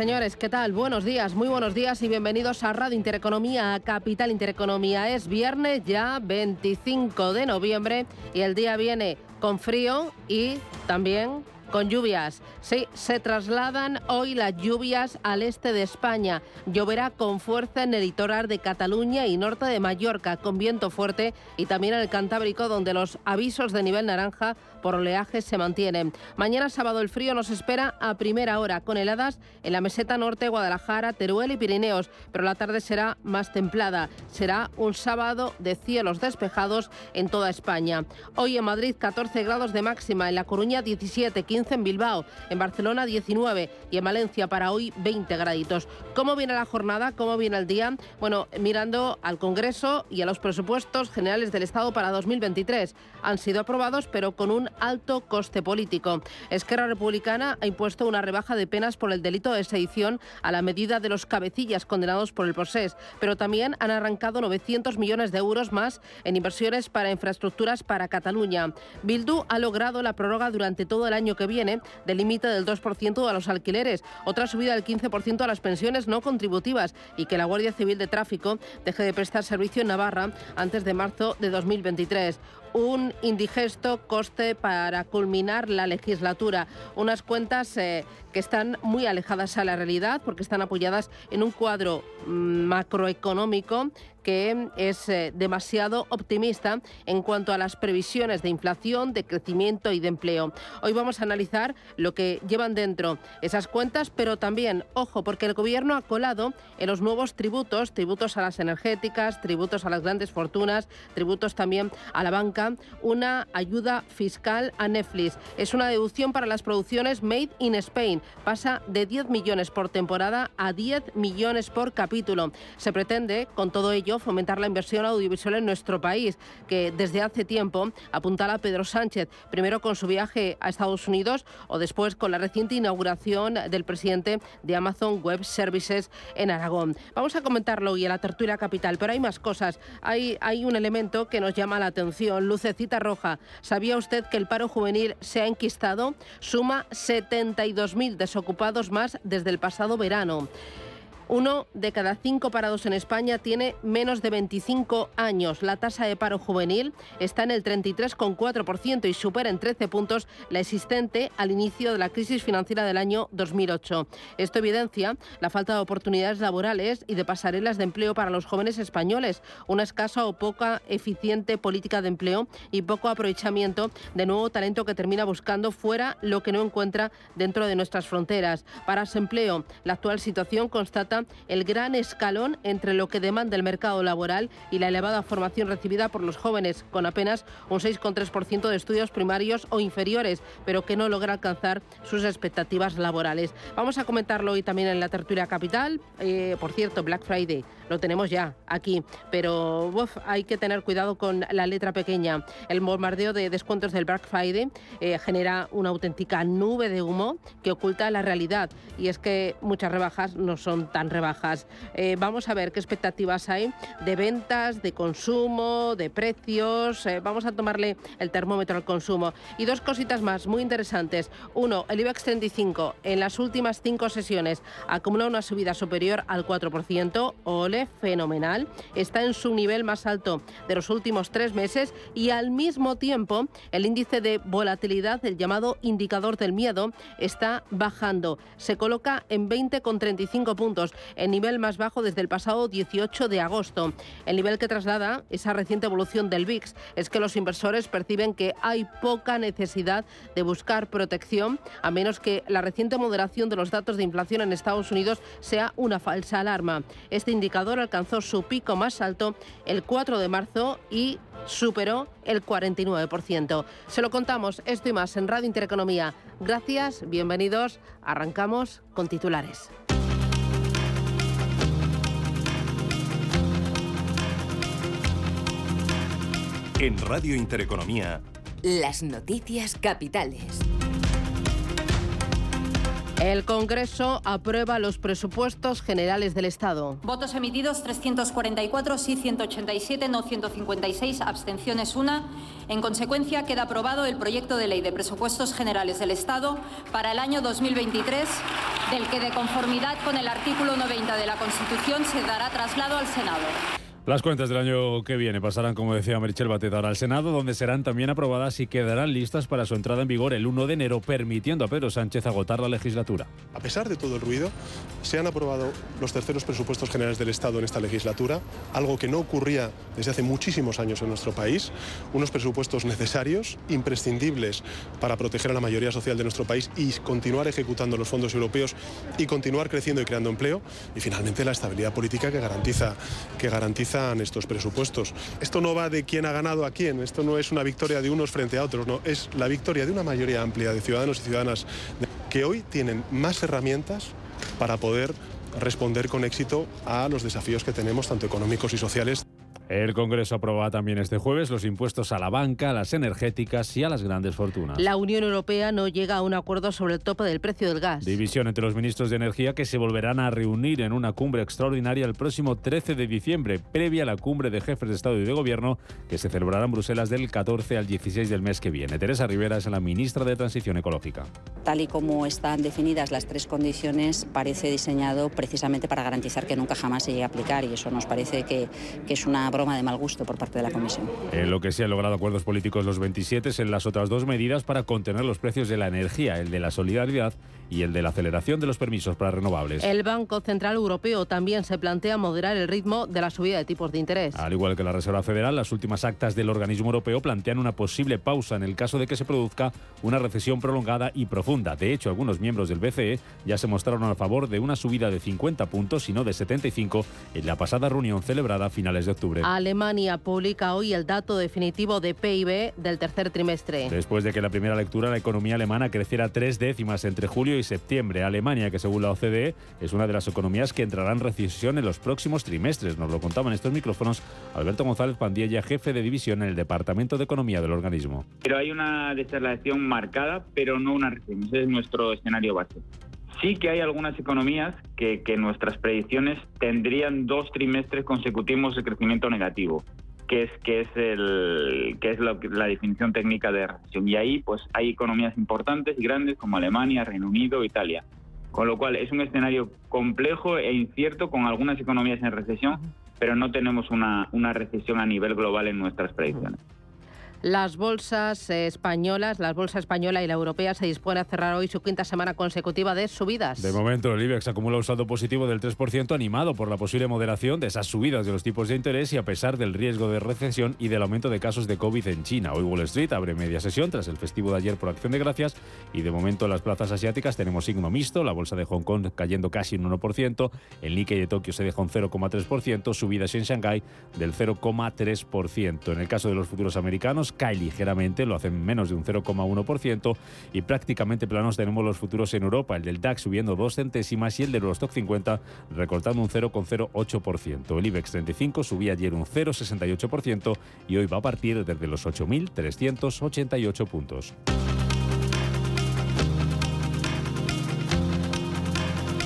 Señores, ¿qué tal? Buenos días, muy buenos días y bienvenidos a Radio Intereconomía, a Capital Intereconomía. Es viernes ya 25 de noviembre y el día viene con frío y también con lluvias. Sí, se trasladan hoy las lluvias al este de España. Lloverá con fuerza en el litoral de Cataluña y norte de Mallorca, con viento fuerte, y también en el Cantábrico, donde los avisos de nivel naranja por oleaje se mantienen. Mañana sábado el frío nos espera a primera hora, con heladas en la meseta norte, Guadalajara, Teruel y Pirineos, pero la tarde será más templada. Será un sábado de cielos despejados en toda España. Hoy en Madrid 14 grados de máxima, en La Coruña 17, 15 en Bilbao, en Barcelona 19 y en Valencia para hoy 20 graditos. ¿Cómo viene la jornada? ¿Cómo viene el día? Bueno, mirando al Congreso y a los presupuestos generales del Estado para 2023. Han sido aprobados, pero con un alto coste político. Esquerra Republicana ha impuesto una rebaja de penas por el delito de sedición a la medida de los cabecillas condenados por el proceso, pero también han arrancado 900 millones de euros más en inversiones para infraestructuras para Cataluña. Bildu ha logrado la prórroga durante todo el año que viene del límite del 2% a los alquileres, otra subida del 15% a las pensiones no contributivas y que la Guardia Civil de Tráfico deje de prestar servicio en Navarra antes de marzo de 2023 un indigesto coste para culminar la legislatura. Unas cuentas eh, que están muy alejadas a la realidad porque están apoyadas en un cuadro mm, macroeconómico que es eh, demasiado optimista en cuanto a las previsiones de inflación, de crecimiento y de empleo. Hoy vamos a analizar lo que llevan dentro esas cuentas, pero también, ojo, porque el gobierno ha colado en los nuevos tributos, tributos a las energéticas, tributos a las grandes fortunas, tributos también a la banca, una ayuda fiscal a Netflix. Es una deducción para las producciones Made in Spain pasa de 10 millones por temporada a 10 millones por capítulo. Se pretende, con todo ello, fomentar la inversión audiovisual en nuestro país, que desde hace tiempo apuntala Pedro Sánchez, primero con su viaje a Estados Unidos o después con la reciente inauguración del presidente de Amazon Web Services en Aragón. Vamos a comentarlo hoy en la tertulia capital, pero hay más cosas. Hay, hay un elemento que nos llama la atención, lucecita roja. ¿Sabía usted que el paro juvenil se ha enquistado? Suma 72.000 desocupados más desde el pasado verano. Uno de cada cinco parados en España tiene menos de 25 años. La tasa de paro juvenil está en el 33,4% y supera en 13 puntos la existente al inicio de la crisis financiera del año 2008. Esto evidencia la falta de oportunidades laborales y de pasarelas de empleo para los jóvenes españoles, una escasa o poca eficiente política de empleo y poco aprovechamiento de nuevo talento que termina buscando fuera lo que no encuentra dentro de nuestras fronteras. Para empleo, la actual situación constata el gran escalón entre lo que demanda el mercado laboral y la elevada formación recibida por los jóvenes, con apenas un 6,3% de estudios primarios o inferiores, pero que no logra alcanzar sus expectativas laborales. Vamos a comentarlo hoy también en la tertulia capital. Eh, por cierto, Black Friday lo tenemos ya aquí, pero hay que tener cuidado con la letra pequeña. El bombardeo de descuentos del Black Friday eh, genera una auténtica nube de humo que oculta la realidad y es que muchas rebajas no son tan rebajas. Eh, vamos a ver qué expectativas hay de ventas, de consumo, de precios. Eh, vamos a tomarle el termómetro al consumo. Y dos cositas más muy interesantes. Uno, el IBEX 35 en las últimas cinco sesiones acumula una subida superior al 4%. Ole, fenomenal. Está en su nivel más alto de los últimos tres meses y al mismo tiempo el índice de volatilidad, el llamado indicador del miedo, está bajando. Se coloca en 20,35 puntos el nivel más bajo desde el pasado 18 de agosto. El nivel que traslada esa reciente evolución del VIX es que los inversores perciben que hay poca necesidad de buscar protección, a menos que la reciente moderación de los datos de inflación en Estados Unidos sea una falsa alarma. Este indicador alcanzó su pico más alto el 4 de marzo y superó el 49%. Se lo contamos esto y más en Radio Intereconomía. Gracias, bienvenidos. Arrancamos con titulares. En Radio Intereconomía. Las noticias capitales. El Congreso aprueba los presupuestos generales del Estado. Votos emitidos 344, sí 187, no 156, abstenciones una. En consecuencia, queda aprobado el proyecto de ley de presupuestos generales del Estado para el año 2023, del que de conformidad con el artículo 90 de la Constitución se dará traslado al Senado. Las cuentas del año que viene pasarán, como decía Merichel Batetar, al Senado, donde serán también aprobadas y quedarán listas para su entrada en vigor el 1 de enero, permitiendo a Pedro Sánchez agotar la legislatura. A pesar de todo el ruido, se han aprobado los terceros presupuestos generales del Estado en esta legislatura, algo que no ocurría desde hace muchísimos años en nuestro país, unos presupuestos necesarios, imprescindibles para proteger a la mayoría social de nuestro país y continuar ejecutando los fondos europeos y continuar creciendo y creando empleo, y finalmente la estabilidad política que garantiza, que garantiza estos presupuestos. Esto no va de quién ha ganado a quién, esto no es una victoria de unos frente a otros, no, es la victoria de una mayoría amplia de ciudadanos y ciudadanas que hoy tienen más herramientas para poder responder con éxito a los desafíos que tenemos, tanto económicos y sociales. El Congreso aprobaba también este jueves los impuestos a la banca, a las energéticas y a las grandes fortunas. La Unión Europea no llega a un acuerdo sobre el tope del precio del gas. División entre los ministros de Energía que se volverán a reunir en una cumbre extraordinaria el próximo 13 de diciembre, previa a la cumbre de jefes de Estado y de Gobierno que se celebrará en Bruselas del 14 al 16 del mes que viene. Teresa Rivera es la ministra de Transición Ecológica. Tal y como están definidas las tres condiciones, parece diseñado precisamente para garantizar que nunca jamás se llegue a aplicar y eso nos parece que, que es una de mal gusto por parte de la Comisión. En lo que se han logrado acuerdos políticos los 27 en las otras dos medidas para contener los precios de la energía, el de la solidaridad y el de la aceleración de los permisos para renovables. El Banco Central Europeo también se plantea moderar el ritmo de la subida de tipos de interés. Al igual que la Reserva Federal, las últimas actas del organismo europeo plantean una posible pausa en el caso de que se produzca una recesión prolongada y profunda. De hecho, algunos miembros del BCE ya se mostraron a favor de una subida de 50 puntos y no de 75 en la pasada reunión celebrada a finales de octubre. Alemania publica hoy el dato definitivo de PIB del tercer trimestre. Después de que la primera lectura la economía alemana creciera tres décimas entre julio y septiembre, Alemania, que según la OCDE es una de las economías que entrará en recesión en los próximos trimestres. Nos lo contaban estos micrófonos Alberto González Pandiella, jefe de división en el Departamento de Economía del organismo. Pero hay una desaceleración marcada, pero no una recesión. Ese es nuestro escenario base. Sí que hay algunas economías que, que nuestras predicciones tendrían dos trimestres consecutivos de crecimiento negativo que es que es el que es la definición técnica de recesión y ahí pues hay economías importantes y grandes como Alemania, Reino Unido, Italia. Con lo cual es un escenario complejo e incierto con algunas economías en recesión, pero no tenemos una, una recesión a nivel global en nuestras predicciones. Las bolsas españolas, la bolsa española y la europea se dispone a cerrar hoy su quinta semana consecutiva de subidas. De momento, el IBEX acumula un saldo positivo del 3% animado por la posible moderación de esas subidas de los tipos de interés y a pesar del riesgo de recesión y del aumento de casos de COVID en China. Hoy Wall Street abre media sesión tras el festivo de ayer por acción de gracias y de momento en las plazas asiáticas tenemos signo mixto, la bolsa de Hong Kong cayendo casi un 1%, el Nikkei de Tokio se deja un 0,3%, subidas en Shanghái del 0,3%. En el caso de los futuros americanos, cae ligeramente, lo hacen menos de un 0,1% y prácticamente planos tenemos los futuros en Europa, el del DAX subiendo dos centésimas y el del Eurostock 50 recortando un 0,08%. El IBEX 35 subía ayer un 0,68% y hoy va a partir desde los 8.388 puntos.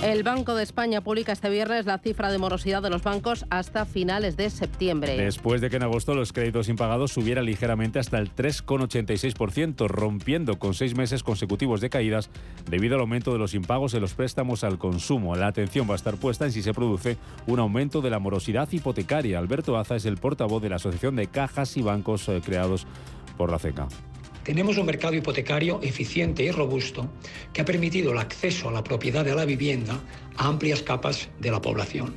El Banco de España publica este viernes la cifra de morosidad de los bancos hasta finales de septiembre. Después de que en agosto los créditos impagados subieran ligeramente hasta el 3,86%, rompiendo con seis meses consecutivos de caídas debido al aumento de los impagos en los préstamos al consumo. La atención va a estar puesta en si se produce un aumento de la morosidad hipotecaria. Alberto Aza es el portavoz de la Asociación de Cajas y Bancos eh, creados por la CECA. Tenemos un mercado hipotecario eficiente y robusto que ha permitido el acceso a la propiedad de la vivienda a amplias capas de la población.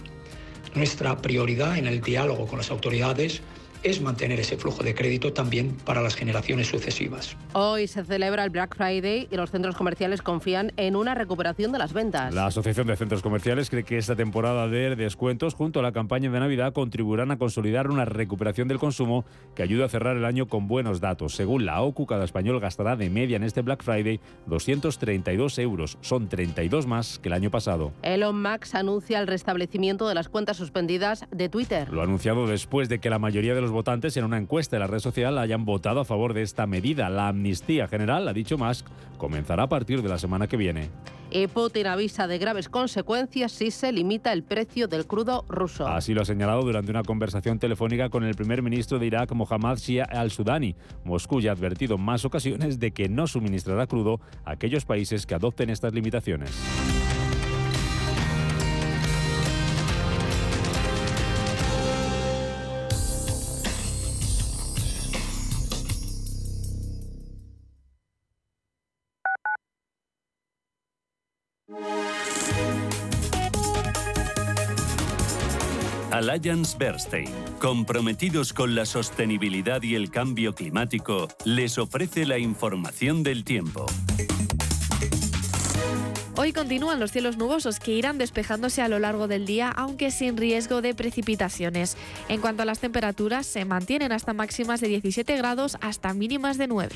Nuestra prioridad en el diálogo con las autoridades es mantener ese flujo de crédito también para las generaciones sucesivas. Hoy se celebra el Black Friday y los centros comerciales confían en una recuperación de las ventas. La Asociación de Centros Comerciales cree que esta temporada de descuentos junto a la campaña de Navidad contribuirán a consolidar una recuperación del consumo que ayuda a cerrar el año con buenos datos. Según la OCU, cada español gastará de media en este Black Friday 232 euros. Son 32 más que el año pasado. Elon Musk anuncia el restablecimiento de las cuentas suspendidas de Twitter. Lo ha anunciado después de que la mayoría de los los votantes en una encuesta de la red social hayan votado a favor de esta medida. La amnistía general, ha dicho Musk, comenzará a partir de la semana que viene. Y Putin avisa de graves consecuencias si se limita el precio del crudo ruso. Así lo ha señalado durante una conversación telefónica con el primer ministro de Irak, Mohammad Shia al-Sudani. Moscú ya ha advertido en más ocasiones de que no suministrará crudo a aquellos países que adopten estas limitaciones. Alliance Bernstein, comprometidos con la sostenibilidad y el cambio climático, les ofrece la información del tiempo. Hoy continúan los cielos nubosos que irán despejándose a lo largo del día, aunque sin riesgo de precipitaciones. En cuanto a las temperaturas, se mantienen hasta máximas de 17 grados hasta mínimas de 9.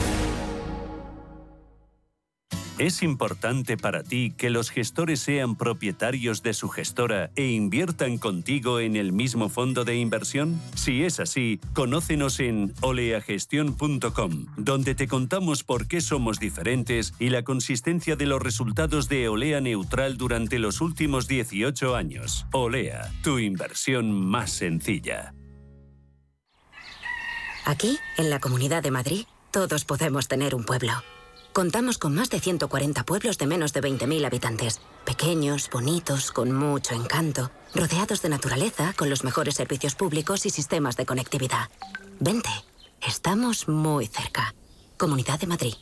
¿Es importante para ti que los gestores sean propietarios de su gestora e inviertan contigo en el mismo fondo de inversión? Si es así, conócenos en oleagestión.com, donde te contamos por qué somos diferentes y la consistencia de los resultados de Olea Neutral durante los últimos 18 años. Olea, tu inversión más sencilla. Aquí, en la Comunidad de Madrid, todos podemos tener un pueblo. Contamos con más de 140 pueblos de menos de 20.000 habitantes. Pequeños, bonitos, con mucho encanto. Rodeados de naturaleza, con los mejores servicios públicos y sistemas de conectividad. Vente, estamos muy cerca. Comunidad de Madrid.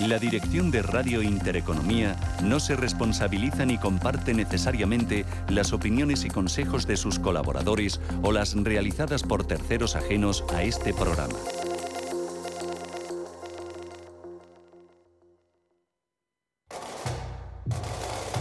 La dirección de Radio Intereconomía no se responsabiliza ni comparte necesariamente las opiniones y consejos de sus colaboradores o las realizadas por terceros ajenos a este programa.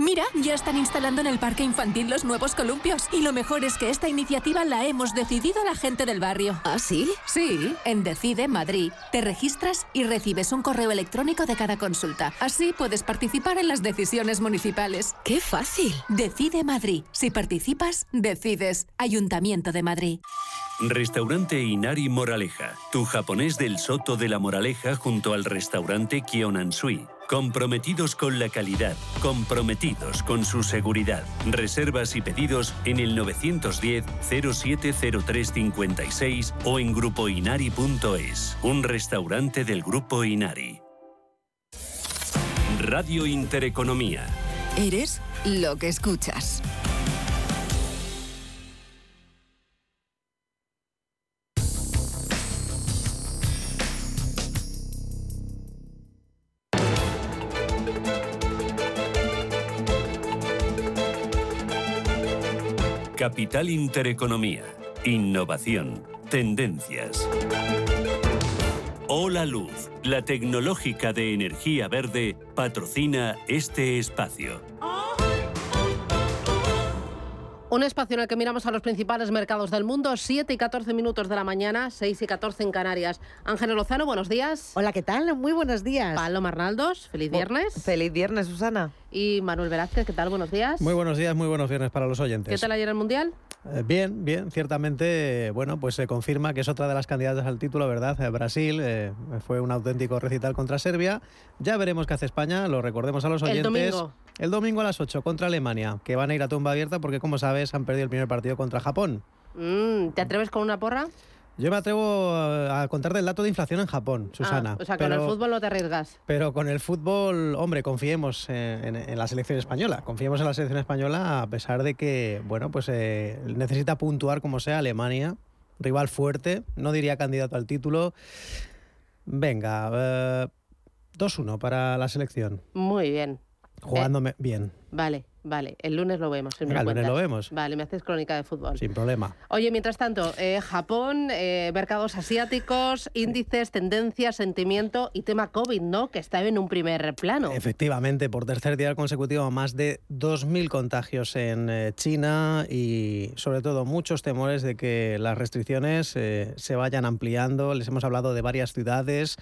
Mira, ya están instalando en el parque infantil los nuevos columpios. Y lo mejor es que esta iniciativa la hemos decidido la gente del barrio. ¿Ah, sí? Sí, en Decide Madrid. Te registras y recibes un correo electrónico de cada consulta. Así puedes participar en las decisiones municipales. ¡Qué fácil! Decide Madrid. Si participas, decides. Ayuntamiento de Madrid. Restaurante Inari Moraleja, tu japonés del Soto de la Moraleja junto al restaurante Kionansui. Comprometidos con la calidad, comprometidos con su seguridad. Reservas y pedidos en el 910-070356 o en grupoinari.es. Un restaurante del Grupo Inari. Radio Intereconomía. Eres lo que escuchas. Capital Intereconomía. Innovación. Tendencias. Hola Luz, la tecnológica de energía verde, patrocina este espacio. Un espacio en el que miramos a los principales mercados del mundo, 7 y 14 minutos de la mañana, 6 y 14 en Canarias. Ángel Lozano, buenos días. Hola, ¿qué tal? Muy buenos días. Pablo Marnaldos, feliz viernes. Feliz viernes, Susana. Y Manuel Velázquez, ¿qué tal? Buenos días. Muy buenos días, muy buenos viernes para los oyentes. ¿Qué tal ayer el Mundial? Eh, bien, bien, ciertamente, bueno, pues se confirma que es otra de las candidatas al título, ¿verdad? Eh, Brasil eh, fue un auténtico recital contra Serbia. Ya veremos qué hace España, lo recordemos a los oyentes. El domingo. El domingo a las 8 contra Alemania, que van a ir a tumba abierta porque, como sabes, han perdido el primer partido contra Japón. Mm, ¿Te atreves con una porra? Yo me atrevo a contarte el dato de inflación en Japón, Susana. Ah, o sea, con el fútbol no te arriesgas. Pero con el fútbol, hombre, confiemos en, en, la selección española. Confiemos en la selección española a pesar de que, bueno, pues eh, necesita puntuar como sea Alemania, rival fuerte, no diría candidato al título. Venga, eh, 2-1 para la selección. Muy bien. Jugándome bien. Vale, vale. El lunes lo vemos. si Venga, el lunes lo vemos. Vale, me haces crónica de fútbol. Sin problema. Oye, mientras tanto, eh, Japón, eh, mercados asiáticos, índices, tendencias, sentimiento y tema COVID, ¿no? Que está en un primer plano. Efectivamente, por tercer día consecutivo, más de 2.000 contagios en eh, China y sobre todo muchos temores de que las restricciones eh, se vayan ampliando. Les hemos hablado de varias ciudades,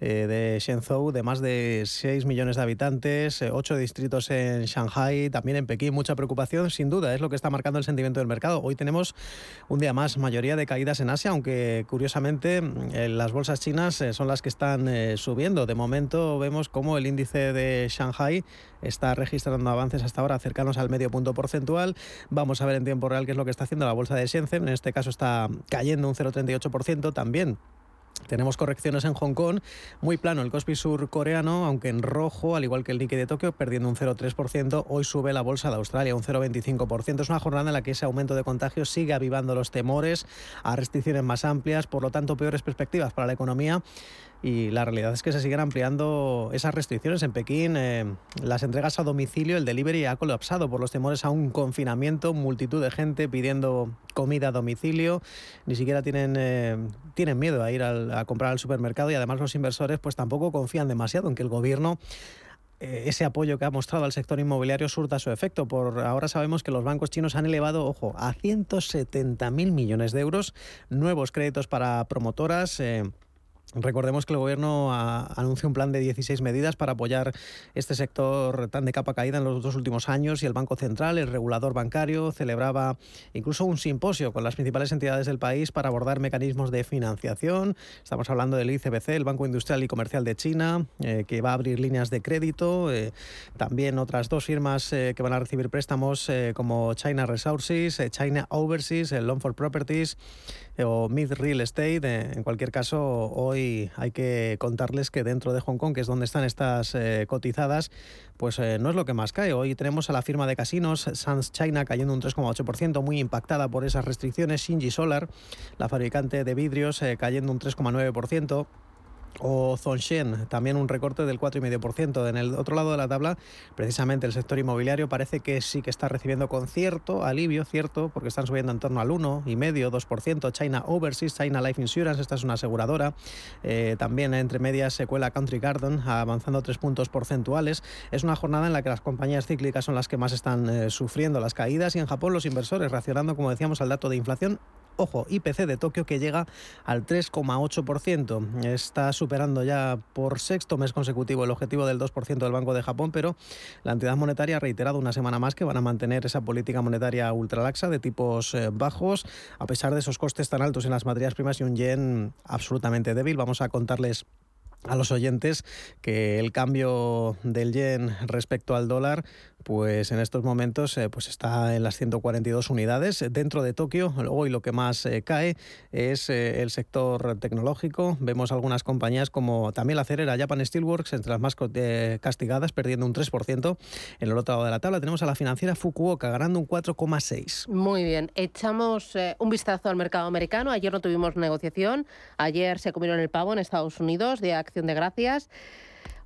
eh, de Shenzhou, de más de 6 millones de habitantes, 8 distritos en Shanghai, también en Pekín. Mucha preocupación, sin duda, es lo que está marcando el sentimiento del mercado. Hoy tenemos un día más, mayoría de caídas en Asia, aunque curiosamente eh, las bolsas chinas eh, son las que están eh, subiendo. De momento vemos cómo el índice de Shanghai está registrando avances hasta ahora cercanos al medio punto porcentual. Vamos a ver en tiempo real qué es lo que está haciendo la bolsa de Shenzhen. En este caso está cayendo un 0,38% también. Tenemos correcciones en Hong Kong, muy plano el Kospi Sur coreano, aunque en rojo, al igual que el Nikkei de Tokio, perdiendo un 0,3%. Hoy sube la bolsa de Australia un 0,25%. Es una jornada en la que ese aumento de contagios sigue avivando los temores a restricciones más amplias, por lo tanto peores perspectivas para la economía y la realidad es que se siguen ampliando esas restricciones. En Pekín, eh, las entregas a domicilio, el delivery ha colapsado por los temores a un confinamiento, multitud de gente pidiendo comida a domicilio, ni siquiera tienen, eh, tienen miedo a ir a comprar al supermercado y además los inversores pues tampoco confían demasiado en que el gobierno eh, ese apoyo que ha mostrado al sector inmobiliario surta su efecto. Por ahora sabemos que los bancos chinos han elevado, ojo, a 170.000 millones de euros nuevos créditos para promotoras. Recordemos que el Gobierno ha- anunció un plan de 16 medidas para apoyar este sector tan de capa caída en los dos últimos años y el Banco Central, el regulador bancario, celebraba incluso un simposio con las principales entidades del país para abordar mecanismos de financiación. Estamos hablando del ICBC, el Banco Industrial y Comercial de China, eh, que va a abrir líneas de crédito. eh, también otras dos firmas eh, que van a recibir préstamos eh, como China Resources, China Overseas, el Loan for Properties o Mid Real Estate. En cualquier caso, hoy hay que contarles que dentro de Hong Kong, que es donde están estas eh, cotizadas, pues eh, no es lo que más cae. Hoy tenemos a la firma de casinos Sans China cayendo un 3,8%, muy impactada por esas restricciones. Shinji Solar, la fabricante de vidrios, eh, cayendo un 3,9%. O Zongshen, también un recorte del 4,5%. En el otro lado de la tabla, precisamente el sector inmobiliario parece que sí que está recibiendo con cierto alivio, cierto, porque están subiendo en torno al 1,5%, 2%. China Overseas, China Life Insurance, esta es una aseguradora. Eh, también entre medias se cuela Country Garden, avanzando tres puntos porcentuales. Es una jornada en la que las compañías cíclicas son las que más están eh, sufriendo las caídas y en Japón los inversores reaccionando, como decíamos, al dato de inflación Ojo, IPC de Tokio que llega al 3,8%. Está superando ya por sexto mes consecutivo el objetivo del 2% del Banco de Japón, pero la entidad monetaria ha reiterado una semana más que van a mantener esa política monetaria ultralaxa de tipos eh, bajos, a pesar de esos costes tan altos en las materias primas y un yen absolutamente débil. Vamos a contarles a los oyentes que el cambio del yen respecto al dólar pues en estos momentos eh, pues está en las 142 unidades dentro de Tokio. Hoy lo que más eh, cae es eh, el sector tecnológico. Vemos algunas compañías como también la acerera Japan Steelworks entre las más eh, castigadas perdiendo un 3%. En el otro lado de la tabla tenemos a la financiera Fukuoka ganando un 4,6. Muy bien, echamos eh, un vistazo al mercado americano. Ayer no tuvimos negociación, ayer se comieron el pavo en Estados Unidos de acción de gracias.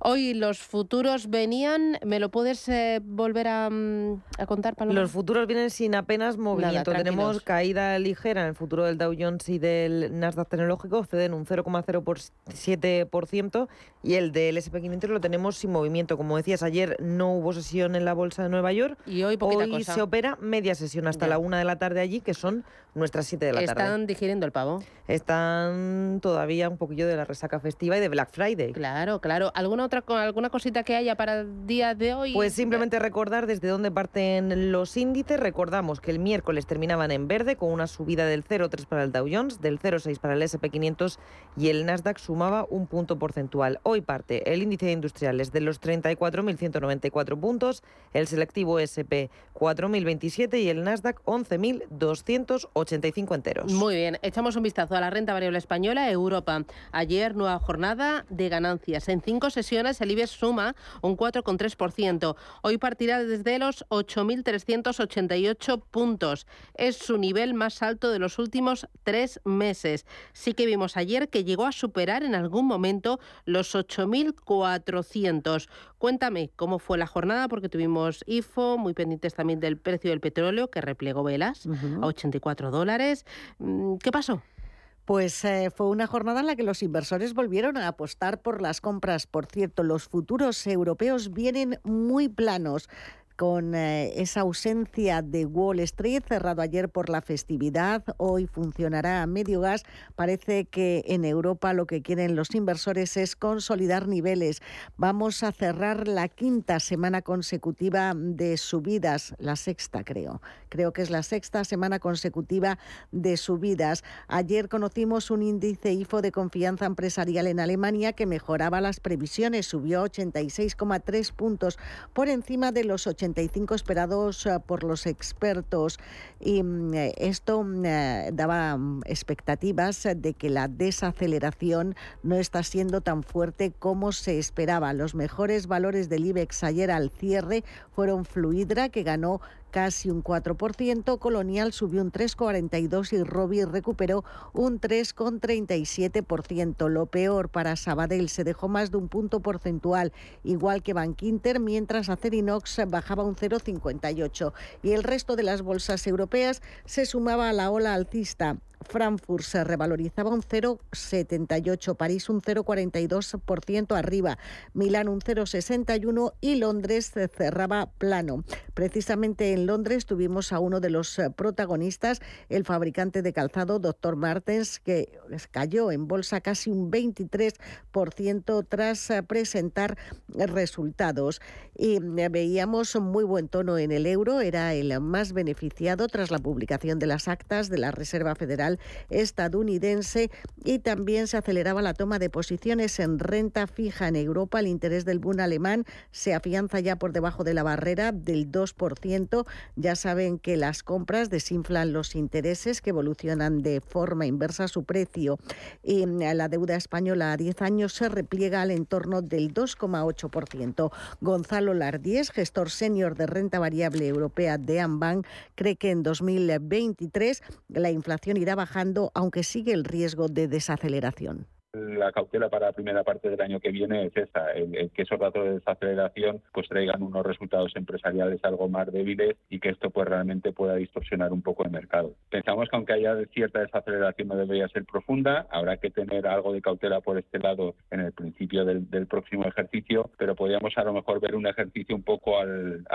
Hoy los futuros venían, ¿me lo puedes eh, volver a, mm, a contar, Paloma? Los futuros vienen sin apenas movimiento. Tenemos caída ligera en el futuro del Dow Jones y del Nasdaq tecnológico, ceden un 0,07% y el del SP500 lo tenemos sin movimiento. Como decías, ayer no hubo sesión en la Bolsa de Nueva York. Y hoy poquita cosa. se opera media sesión hasta Ya. la una de la tarde allí, que son nuestras 7 de la Están tarde. digiriendo el pavo. Están todavía un poquillo de la resaca festiva y de Black Friday. Claro, claro. ¿Alguna otra co- alguna cosita que haya para el día de hoy? Pues simplemente recordar desde dónde parten los índices. Recordamos que el miércoles terminaban en verde con una subida del 0,3 para el Dow Jones, del 0,6 para el SP500 y el Nasdaq sumaba un punto porcentual. Hoy parte el índice de industriales de los 34.194 puntos, el selectivo SP 4.027 y el Nasdaq 11.285 enteros. Muy bien, echamos un vistazo a la renta variable española, Europa. Ayer nueva jornada de ganancias en cinco sesiones. El IBEX suma un 4,3%. Hoy partirá desde los 8.388 puntos. Es su nivel más alto de los últimos tres meses. Sí que vimos ayer que llegó a superar en algún momento los 8.400. Cuéntame cómo fue la jornada, porque tuvimos IFO, muy pendientes también del precio del petróleo, que replegó velas a 84 dólares. Mm, ¿Qué pasó? Pues eh, fue una jornada en la que los inversores volvieron a apostar por las compras. Por cierto, los futuros europeos vienen muy planos con eh, esa ausencia de Wall Street, cerrado ayer por la festividad, hoy funcionará a medio gas. Parece que en Europa lo que quieren los inversores es consolidar niveles. Vamos a cerrar la quinta semana consecutiva de subidas, la sexta creo. Creo que es la sexta semana consecutiva de subidas. Ayer conocimos un índice IFO de confianza empresarial en Alemania que mejoraba las previsiones, subió a 86,3 puntos por encima de los 80 esperados eh, por los expertos y mm, eh, esto mm, eh, daba mm, expectativas de que la desaceleración no está siendo tan fuerte como se esperaba. Los mejores valores del IBEX ayer al cierre fueron Fluidra, que ganó casi un 4%, Colonial subió un 3,42% y Robi recuperó un 3,37%. Lo peor para Sabadell se dejó más de un punto porcentual, igual que Bankinter, mientras Acerinox bajaba un 0,58%. Y el resto de las bolsas europeas se sumaba a la ola alcista. Frankfurt se revalorizaba un 0,78, París un 0,42% arriba, Milán un 0,61 y Londres cerraba plano. Precisamente en Londres tuvimos a uno de los eh, protagonistas, el fabricante de calzado Dr. Martens, que cayó en bolsa casi un 23% tras eh, presentar resultados. Y eh, veíamos muy buen tono en el euro, era el más beneficiado tras la publicación de las actas de la Reserva Federal estadounidense y también se aceleraba la toma de posiciones en renta fija en Europa. El interés del Bund alemán se afianza ya por debajo de la barrera del 2%. Ya saben que las compras desinflan los intereses que evolucionan de forma inversa a su precio. Y la deuda española a 10 años se repliega al entorno del 2,8%. Gonzalo Lardies, gestor senior de renta variable europea de Ambank, cree que en 2023 la inflación irá aunque sigue el riesgo de desaceleración la cautela para la primera parte del año que viene es esa, el, que esos datos de desaceleración pues traigan unos resultados empresariales algo más débiles y que esto pues realmente pueda distorsionar un poco el mercado. Pensamos que aunque haya cierta desaceleración no debería ser profunda, habrá que tener algo de cautela por este lado en el principio del, próximo ejercicio, pero podríamos a lo mejor ver un ejercicio un poco a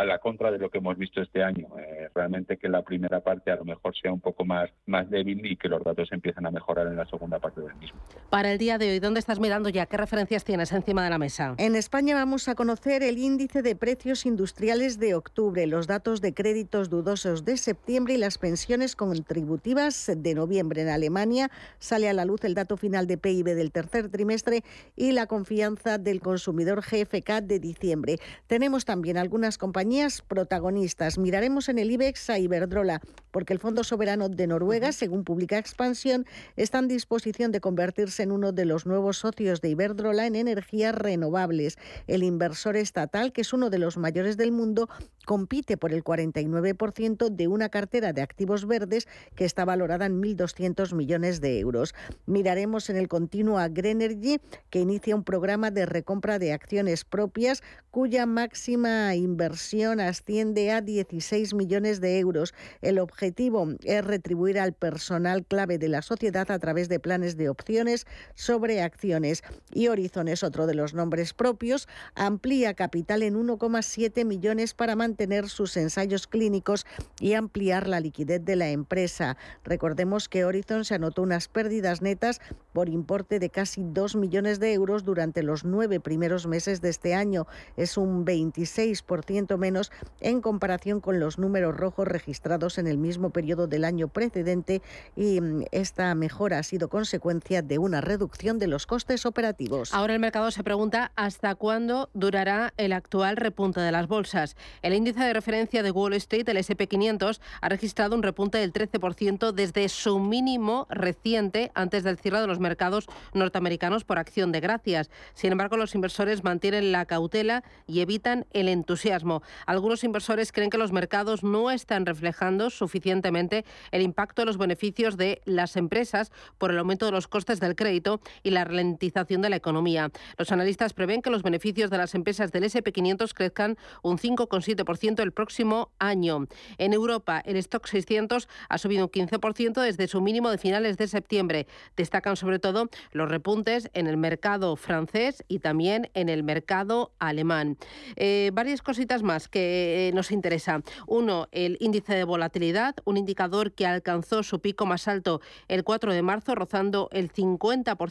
la contra de lo que hemos visto este año. Eh, realmente que la primera parte a lo mejor sea un poco más, más débil y que los datos empiecen a mejorar en la segunda parte del mismo. Para el día de hoy, ¿dónde estás mirando ya? ¿Qué referencias tienes encima de la mesa? En España vamos a conocer el índice de precios industriales de octubre, los datos de créditos dudosos de septiembre y las pensiones contributivas de noviembre. En Alemania sale a la luz el dato final de PIB del tercer trimestre y la confianza del consumidor GFK de diciembre. Tenemos también algunas compañías protagonistas. Miraremos en el IBEX a Iberdrola, porque el Fondo Soberano de Noruega, según publica Expansión, está en disposición de convertirse en uno de los nuevos socios de Iberdrola en energías renovables. El inversor estatal, que es uno de los mayores del mundo, compite por el 49% de una cartera de activos verdes que está valorada en 1.200 millones de euros. Miraremos en el continuo a Grenergy, que inicia un programa de recompra de acciones propias cuya máxima inversión asciende a 16 millones de euros. El objetivo es retribuir al personal clave de la sociedad a través de planes de opciones sobre acciones. Y Horizon es otro de los nombres propios. Amplía capital en 1,7 millones para mantener sus ensayos clínicos y ampliar la liquidez de la empresa. Recordemos que Horizon se anotó unas pérdidas netas por importe de casi 2 millones de euros durante los nueve primeros meses de este año. Es un 26% menos en comparación con los números rojos registrados en el mismo periodo del año precedente y mm, esta mejora ha sido consecuencia de una reducción reducción de los costes operativos. Ahora el mercado se pregunta hasta cuándo durará el actual repunte de las bolsas. El índice de referencia de Wall Street, el SP500, ha registrado un repunte del 13% desde su mínimo reciente antes del cierre de los mercados norteamericanos por acción de gracias. Sin embargo, los inversores mantienen la cautela y evitan el entusiasmo. Algunos inversores creen que los mercados no están reflejando suficientemente el impacto de los beneficios de las empresas por el aumento de los costes del crédito y la ralentización de la economía. Los analistas prevén que los beneficios de las empresas del SP500 crezcan un 5,7% el próximo año. En Europa, el stock 600 ha subido un 15% desde su mínimo de finales de septiembre. Destacan sobre todo los repuntes en el mercado francés y también en el mercado alemán. Eh, varias cositas más que eh, nos interesan. Uno, el índice de volatilidad, un indicador que alcanzó su pico más alto el 4 de marzo, rozando el 50%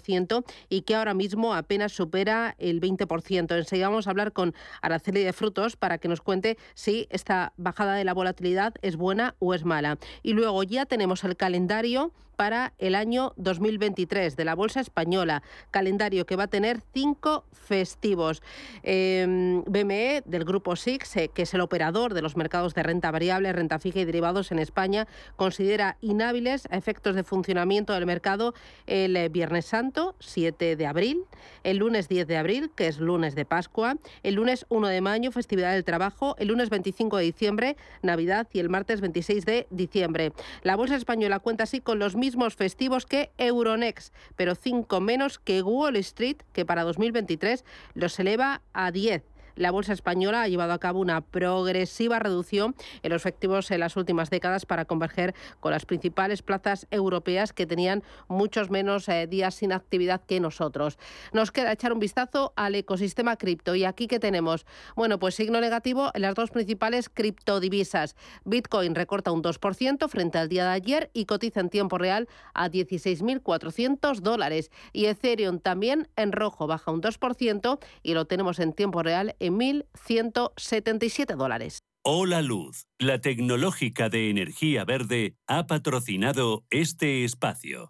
y que ahora mismo apenas supera el 20%. Enseguida vamos a hablar con Araceli de Frutos para que nos cuente si esta bajada de la volatilidad es buena o es mala. Y luego ya tenemos el calendario para el año 2023 de la Bolsa Española, calendario que va a tener cinco festivos. Em, BME del grupo SIX, eh, que es el operador de los mercados de renta variable, renta fija y derivados en España, considera inhábiles a efectos de funcionamiento del mercado el eh, Viernes Santo, 7 de abril, el lunes 10 de abril, que es lunes de Pascua, el lunes 1 de mayo, festividad del trabajo, el lunes 25 de diciembre, Navidad y el martes 26 de diciembre. La Bolsa Española cuenta así con los mismos festivos que Euronext, pero cinco menos que Wall Street, que para 2023 los eleva a 10 la bolsa española ha llevado a cabo una progresiva reducción en los efectivos en las últimas décadas para converger con las principales plazas europeas que tenían muchos menos eh, días sin actividad que nosotros. Nos queda echar un vistazo al ecosistema cripto y aquí que tenemos, bueno, pues signo negativo en las dos principales criptodivisas. Bitcoin recorta un 2% frente al día de ayer y cotiza en tiempo real a 16.400 dólares. Y Ethereum también en rojo baja un 2% y lo tenemos en tiempo real en 1.177 dólares. Hola Luz, la tecnológica de energía verde, ha patrocinado este espacio.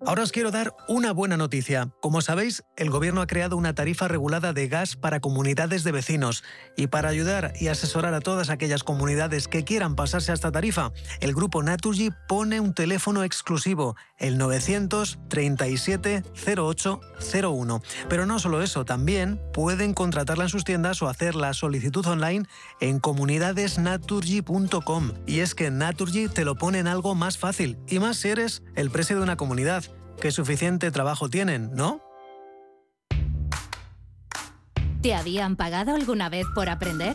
Ahora os quiero dar una buena noticia. Como sabéis, el gobierno ha creado una tarifa regulada de gas para comunidades de vecinos. Y para ayudar y asesorar a todas aquellas comunidades que quieran pasarse a esta tarifa, el grupo Naturgy pone un teléfono exclusivo, el 937 0801. Pero no solo eso, también pueden contratarla en sus tiendas o hacer la solicitud online en comunidadesnaturgy.com. Y es que Naturgy te lo pone en algo más fácil, y más si eres el precio de una comunidad. Qué suficiente trabajo tienen, ¿no? ¿Te habían pagado alguna vez por aprender?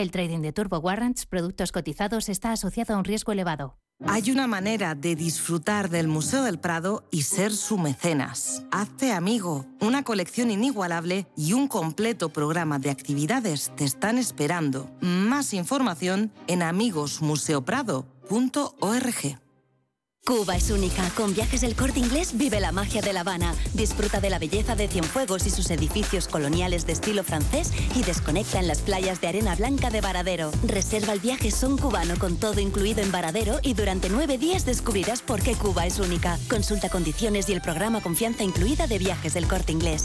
El trading de Turbo Warrants, productos cotizados, está asociado a un riesgo elevado. Hay una manera de disfrutar del Museo del Prado y ser su mecenas. Hazte amigo. Una colección inigualable y un completo programa de actividades te están esperando. Más información en amigosmuseoprado.org. Cuba es única. Con viajes del corte inglés vive la magia de La Habana. Disfruta de la belleza de Cienfuegos y sus edificios coloniales de estilo francés y desconecta en las playas de arena blanca de Varadero. Reserva el viaje son cubano con todo incluido en Varadero y durante nueve días descubrirás por qué Cuba es única. Consulta condiciones y el programa Confianza incluida de viajes del corte inglés.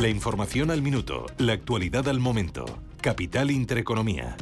La información al minuto, la actualidad al momento. Capital Intereconomía.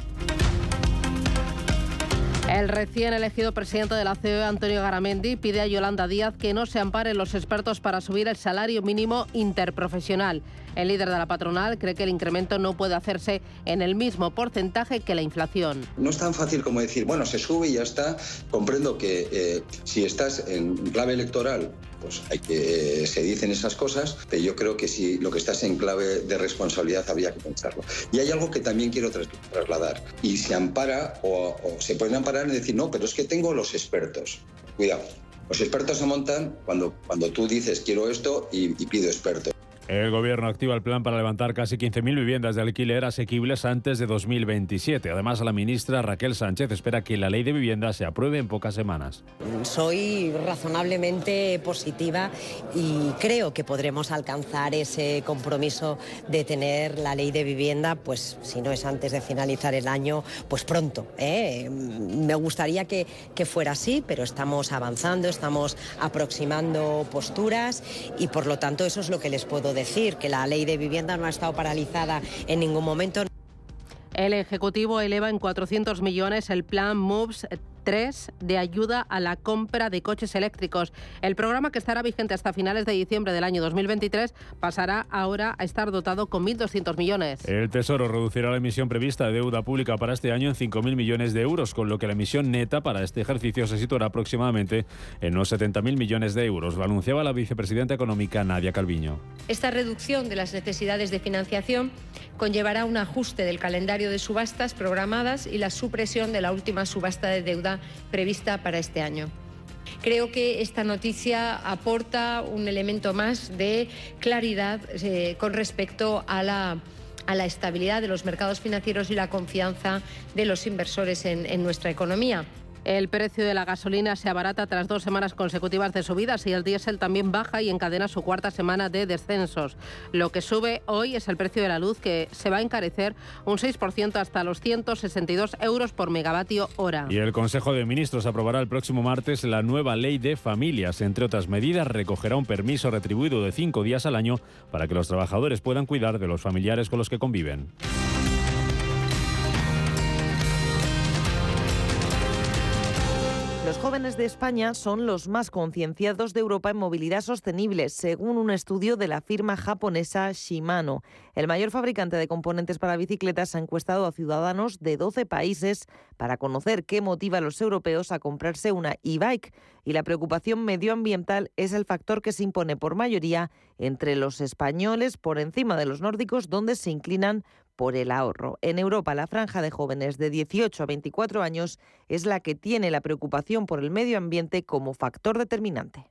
El recién elegido presidente de la COE, Antonio Garamendi, pide a Yolanda Díaz que no se amparen los expertos para subir el salario mínimo interprofesional. El líder de la patronal cree que el incremento no puede hacerse en el mismo porcentaje que la inflación. No es tan fácil como decir, bueno, se sube y ya está. Comprendo que eh, si estás en clave electoral, pues hay que eh, se dicen esas cosas, pero yo creo que si lo que estás en clave de responsabilidad habría que pensarlo. Y hay algo que también quiero tras- trasladar y se ampara o, se pueden amparar en decir, no, pero es que tengo los expertos. Cuidado. Los expertos se montan cuando, cuando tú dices quiero esto y, y pido experto. El gobierno activa el plan para levantar casi 15.000 viviendas de alquiler asequibles antes de 2027. Además, la ministra Raquel Sánchez espera que la ley de vivienda se apruebe en pocas semanas. Soy razonablemente positiva y creo que podremos alcanzar ese compromiso de tener la ley de vivienda, pues si no es antes de finalizar el año, pues pronto. ¿eh? Me gustaría que, que fuera así, pero estamos avanzando, estamos aproximando posturas y por lo tanto eso es lo que les puedo decir, que la ley de vivienda no ha estado paralizada en ningún momento. El Ejecutivo eleva en 400 millones el plan MOVES 3 de ayuda a la compra de coches eléctricos. El programa que estará vigente hasta finales de diciembre del año 2023 pasará ahora a estar dotado con 1.200 millones. El Tesoro reducirá la emisión prevista de deuda pública para este año en 5.000 millones de euros, con lo que la emisión neta para este ejercicio se situará aproximadamente en unos 70.000 millones de euros. Lo anunciaba la vicepresidenta económica Nadia Calviño. Esta reducción de las necesidades de financiación conllevará un ajuste del calendario de subastas programadas y la supresión de la última subasta de deuda prevista para este año. Creo que esta noticia aporta un elemento más de claridad eh, con respecto a la, a la estabilidad de los mercados financieros y la confianza de los inversores en, en nuestra economía. El precio de la gasolina se abarata tras dos semanas consecutivas de subidas y el diésel también baja y encadena su cuarta semana de descensos. Lo que sube hoy es el precio de la luz que se va a encarecer un 6% hasta los 162 euros por megavatio hora. Y el Consejo de Ministros aprobará el próximo martes la nueva ley de familias. Entre otras medidas, recogerá un permiso retribuido de cinco días al año para que los trabajadores puedan cuidar de los familiares con los que conviven. Los jóvenes de España son los más concienciados de Europa en movilidad sostenible, según un estudio de la firma japonesa Shimano. El mayor fabricante de componentes para bicicletas ha encuestado a ciudadanos de 12 países para conocer qué motiva a los europeos a comprarse una e-bike. Y la preocupación medioambiental es el factor que se impone por mayoría entre los españoles por encima de los nórdicos, donde se inclinan por el ahorro. En Europa, la franja de jóvenes de 18 a 24 años es la que tiene la preocupación por el medio ambiente como factor determinante.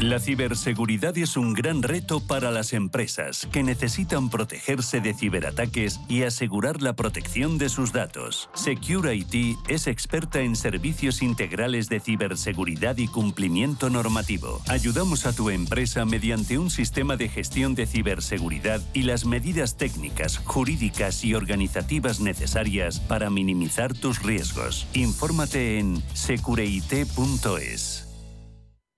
La ciberseguridad es un gran reto para las empresas que necesitan protegerse de ciberataques y asegurar la protección de sus datos. Secure IT es experta en servicios integrales de ciberseguridad y cumplimiento normativo. Ayudamos a tu empresa mediante un sistema de gestión de ciberseguridad y las medidas técnicas, jurídicas y organizativas necesarias para minimizar tus riesgos. Infórmate en secureit.es.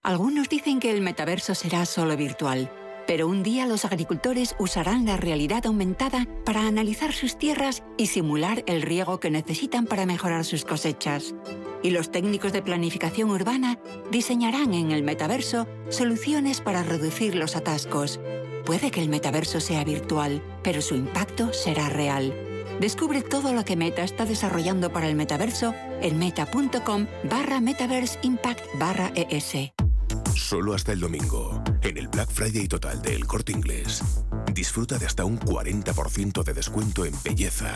Algunos dicen que el metaverso será solo virtual, pero un día los agricultores usarán la realidad aumentada para analizar sus tierras y simular el riego que necesitan para mejorar sus cosechas. Y los técnicos de planificación urbana diseñarán en el metaverso soluciones para reducir los atascos. Puede que el metaverso sea virtual, pero su impacto será real. Descubre todo lo que Meta está desarrollando para el metaverso en meta.com barra metaverse impact barra es. Solo hasta el domingo, en el Black Friday total del Corte Inglés. Disfruta de hasta un 40% de descuento en belleza,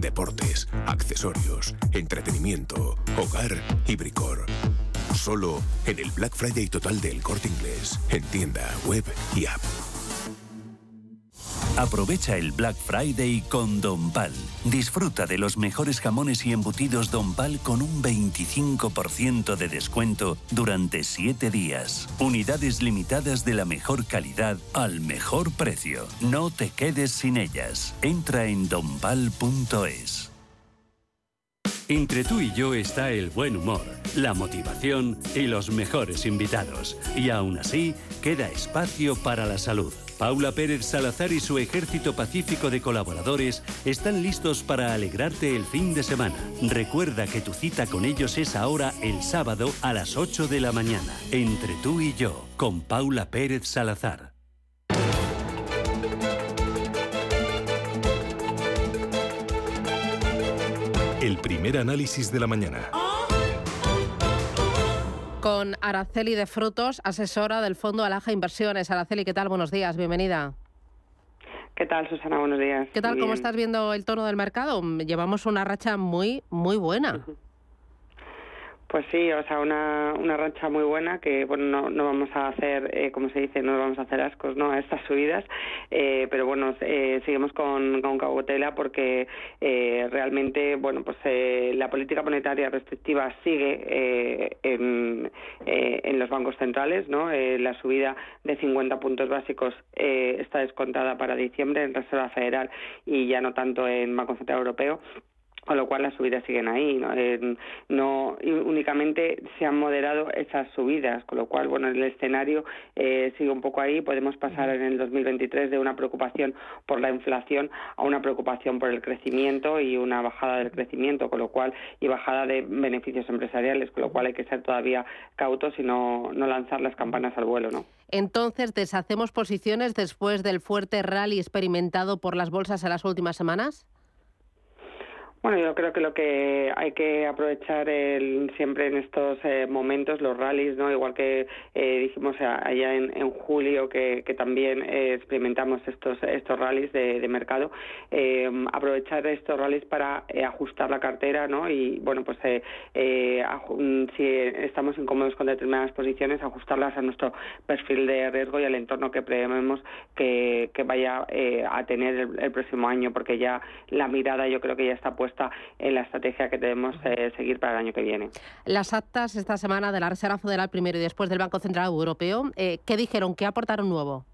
deportes, accesorios, entretenimiento, hogar y bricor. Solo en el Black Friday total del Corte Inglés, en tienda, web y app. Aprovecha el Black Friday con Don Pal. Disfruta de los mejores jamones y embutidos Don Pal con un 25% de descuento durante 7 días. Unidades limitadas de la mejor calidad al mejor precio. No te quedes sin ellas. Entra en donpal.es. Entre tú y yo está el buen humor, la motivación y los mejores invitados. Y aún así, queda espacio para la salud. Paula Pérez Salazar y su ejército pacífico de colaboradores están listos para alegrarte el fin de semana. Recuerda que tu cita con ellos es ahora el sábado a las 8 de la mañana. Entre tú y yo, con Paula Pérez Salazar. El primer análisis de la mañana. Con Araceli de Frutos, asesora del Fondo Alaja Inversiones. Araceli, ¿qué tal? Buenos días, bienvenida. ¿Qué tal, Susana? Buenos días. ¿Qué tal? ¿Cómo estás viendo el tono del mercado? Llevamos una racha muy, muy buena. Pues sí, o sea, una, una racha muy buena que, bueno, no, no vamos a hacer, eh, como se dice, no vamos a hacer ascos ¿no? a estas subidas, eh, pero bueno, eh, seguimos con, con cautela porque eh, realmente, bueno, pues eh, la política monetaria restrictiva sigue eh, en, en los bancos centrales, ¿no? La subida de 50 puntos básicos está descontada para diciembre en Reserva Federal y ya no tanto en Banco Central Europeo con lo cual las subidas siguen ahí no, Eh, no únicamente se han moderado esas subidas con lo cual bueno el escenario eh, sigue un poco ahí podemos pasar en el 2023 de una preocupación por la inflación a una preocupación por el crecimiento y una bajada del crecimiento con lo cual y bajada de beneficios empresariales con lo cual hay que ser todavía cautos y no, no lanzar las campanas al vuelo no Entonces, ¿deshacemos posiciones después del fuerte rally experimentado por las bolsas en las últimas semanas? Bueno, yo creo que lo que hay que aprovechar el- siempre en estos eh, momentos, los rallies, ¿no? Igual que eh, dijimos allá en, en julio que, que también eh, experimentamos estos estos rallies de, de mercado, eh, aprovechar estos rallies para eh, ajustar la cartera, ¿no? Y bueno, pues eh, si estamos incómodos con determinadas posiciones, ajustarlas a nuestro perfil de riesgo y al entorno que prevemos que, que vaya a tener el, el próximo año, porque ya la mirada yo creo que ya está puesta en la estrategia que debemos eh, seguir para el año que viene. Las actas esta semana de la Reserva Federal primero y después del Banco Central Europeo, eh, ¿qué dijeron? ¿Qué aportaron nuevo?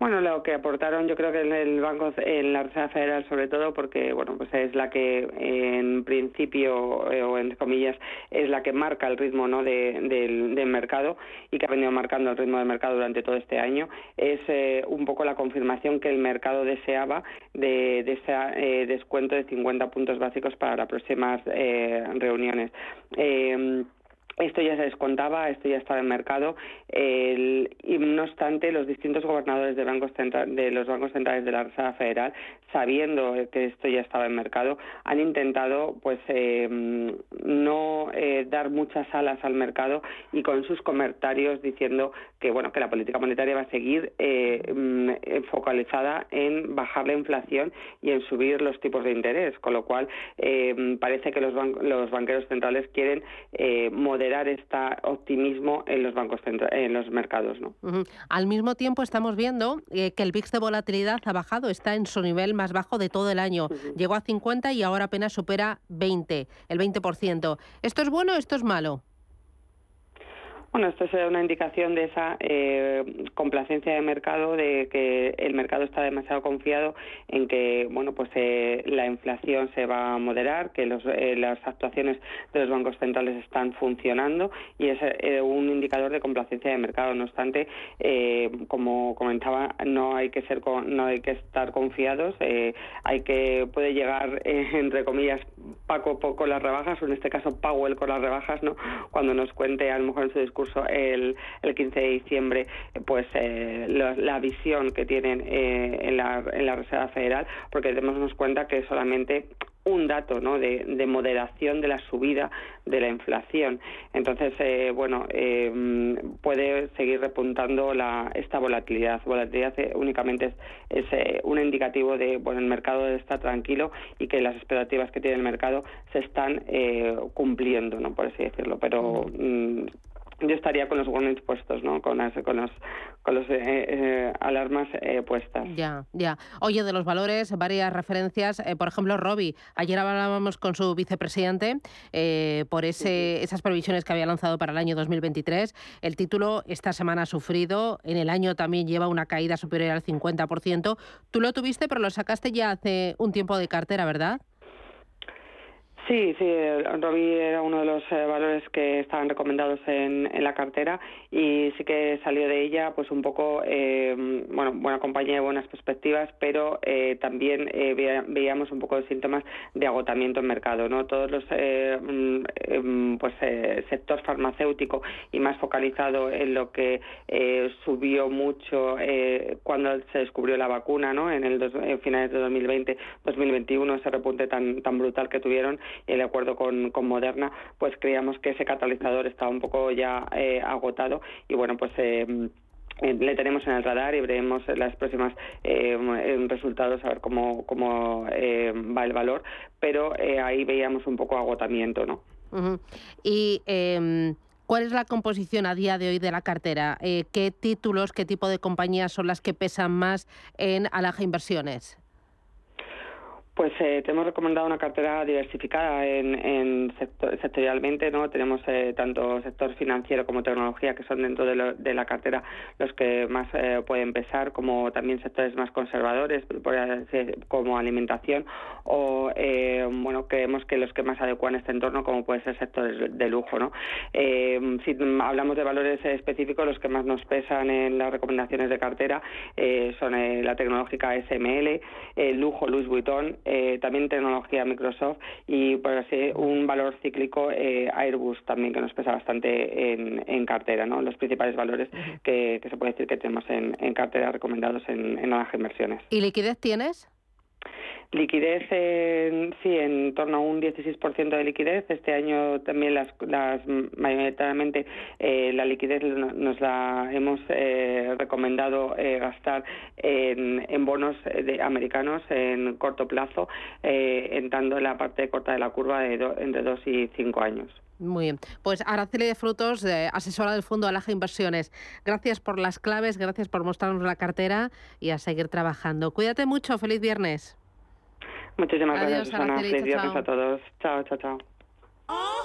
Bueno, lo que aportaron yo creo que en el Banco, en la Reserva Federal sobre todo, porque bueno, pues es la que en principio, eh, o en comillas, es la que marca el ritmo ¿no? de- del, del mercado y que ha venido marcando el ritmo del mercado durante todo este año, es eh, un poco la confirmación que el mercado deseaba de, de ese eh, descuento de 50 puntos básicos para las próximas eh, reuniones. Eh, esto ya se descontaba, esto ya estaba en mercado. El, y no obstante, los distintos gobernadores de, bancos de los bancos centrales de la Reserva Federal, sabiendo que esto ya estaba en mercado, han intentado, pues, eh, no eh, dar muchas alas al mercado y con sus comentarios diciendo que, bueno, que la política monetaria va a seguir eh, mm, focalizada en bajar la inflación y en subir los tipos de interés, con lo cual parece que los, los banqueros centrales quieren moderar este optimismo en los bancos en los mercados. ¿no? Al mismo tiempo estamos viendo eh, que el VIX de volatilidad ha bajado, está en su nivel más bajo de todo el año. Llegó a 50 y ahora apenas supera 20, el 20%. ¿Esto es bueno o esto es malo? Bueno, esto es una indicación de esa eh, complacencia de mercado, de que el mercado está demasiado confiado en que, bueno, pues eh, la inflación se va a moderar, que eh, las actuaciones de los bancos centrales están funcionando y es un indicador de complacencia de mercado. No obstante, como comentaba, no hay que ser, no hay que estar confiados. hay que puede llegar entre comillas Paco con las rebajas o en este caso Powell con las rebajas, ¿no? Cuando nos cuente a lo mejor en su discurso el, el 15 de diciembre pues eh, la, visión que tienen eh, en, la, en la Reserva Federal, porque démonos cuenta que solamente un dato ¿no? de, moderación de la subida de la inflación. Entonces, eh, bueno, eh, puede seguir repuntando la, esta volatilidad. Volatilidad eh, únicamente es, un indicativo de, bueno, el mercado está tranquilo y que las expectativas que tiene el mercado se están cumpliendo, ¿no? Por así decirlo. Pero mm, yo estaría con los warnings puestos, ¿no? Con, con los, con los eh, eh, alarmas eh, puestas. Ya, ya. Oye, de los valores, varias referencias. por ejemplo, Robbie, ayer hablábamos con su vicepresidente por ese, esas previsiones que había lanzado para el año 2023. El título esta semana ha sufrido, en el año también lleva una caída superior al 50%. Tú lo tuviste, pero lo sacaste ya hace un tiempo de cartera, ¿verdad? Sí, sí, Robi era uno de los eh, valores que estaban recomendados en, en, la cartera y sí que salió de ella pues un poco, eh, bueno, buena compañía y buenas perspectivas, pero eh, también veíamos un poco de síntomas de agotamiento en mercado, ¿no? Todos los, mm, em, pues, sector farmacéutico y más focalizado en lo que subió mucho cuando se descubrió la vacuna, ¿no? En el dos, finales de 2020, 2021, ese repunte tan, tan brutal que tuvieron el acuerdo con, con Moderna, pues creíamos que ese catalizador estaba un poco ya eh, agotado y bueno, pues... Eh, eh, le tenemos en el radar y veremos las próximas resultados a ver cómo, cómo va el valor, pero ahí veíamos un poco agotamiento, ¿no? Y em, ¿Cuál es la composición a día de hoy de la cartera? ¿Qué títulos, qué tipo de compañías son las que pesan más en Alaja Inversiones? Pues eh, te hemos recomendado una cartera diversificada en, en sectorialmente, ¿no? Tenemos eh, tanto sector financiero como tecnología que son dentro de, la cartera los que más eh, pueden pesar, como también sectores más conservadores, como alimentación o eh, bueno creemos que los que más adecuan este entorno, como puede ser sectores de lujo, ¿no? si hablamos de valores específicos, los que más nos pesan en las recomendaciones de cartera son la tecnológica SML, el lujo Louis Vuitton eh, también tecnología Microsoft y por así un valor cíclico eh, Airbus también que nos pesa bastante en, cartera, ¿no? Los principales valores que, se puede decir que tenemos en, cartera recomendados en, en las inversiones. ¿Y liquidez tienes? Liquidez, sí, en torno a un 16% de liquidez. Este año también las, las mayoritariamente eh, la liquidez nos la hemos eh, recomendado eh, gastar en, en bonos de, americanos en corto plazo, entrando en la parte corta de la curva de entre 2 y 5 años. Muy bien. Pues Araceli de Frutos, asesora del Fondo Alaja Inversiones. Gracias por las claves, gracias por mostrarnos la cartera y a seguir trabajando. Cuídate mucho. Feliz viernes. Muchísimas gracias, Susana. Feliz viernes a todos. Chao, chao, chao.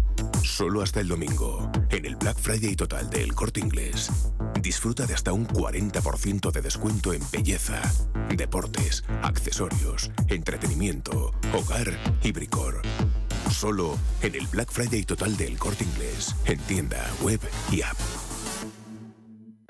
Solo hasta el domingo, en el Black Friday total de El Corte Inglés. Disfruta de hasta un 40% de descuento en belleza, deportes, accesorios, entretenimiento, hogar y bricor. Solo en el Black Friday total de El Corte Inglés, en tienda, web y app.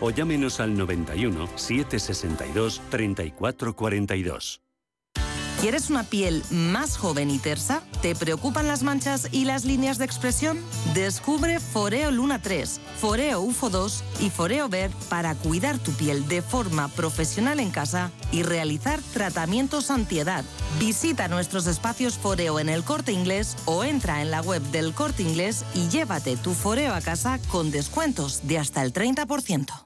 o llámenos al 91 762 3442. ¿Quieres una piel más joven y tersa? ¿Te preocupan las manchas y las líneas de expresión? Descubre Foreo Luna 3, Foreo UFO 2 y Foreo Ver para cuidar tu piel de forma profesional en casa y realizar tratamientos antiedad. Visita nuestros espacios Foreo en el Corte Inglés o entra en la web del Corte Inglés y llévate tu Foreo a casa con descuentos de hasta el 30%.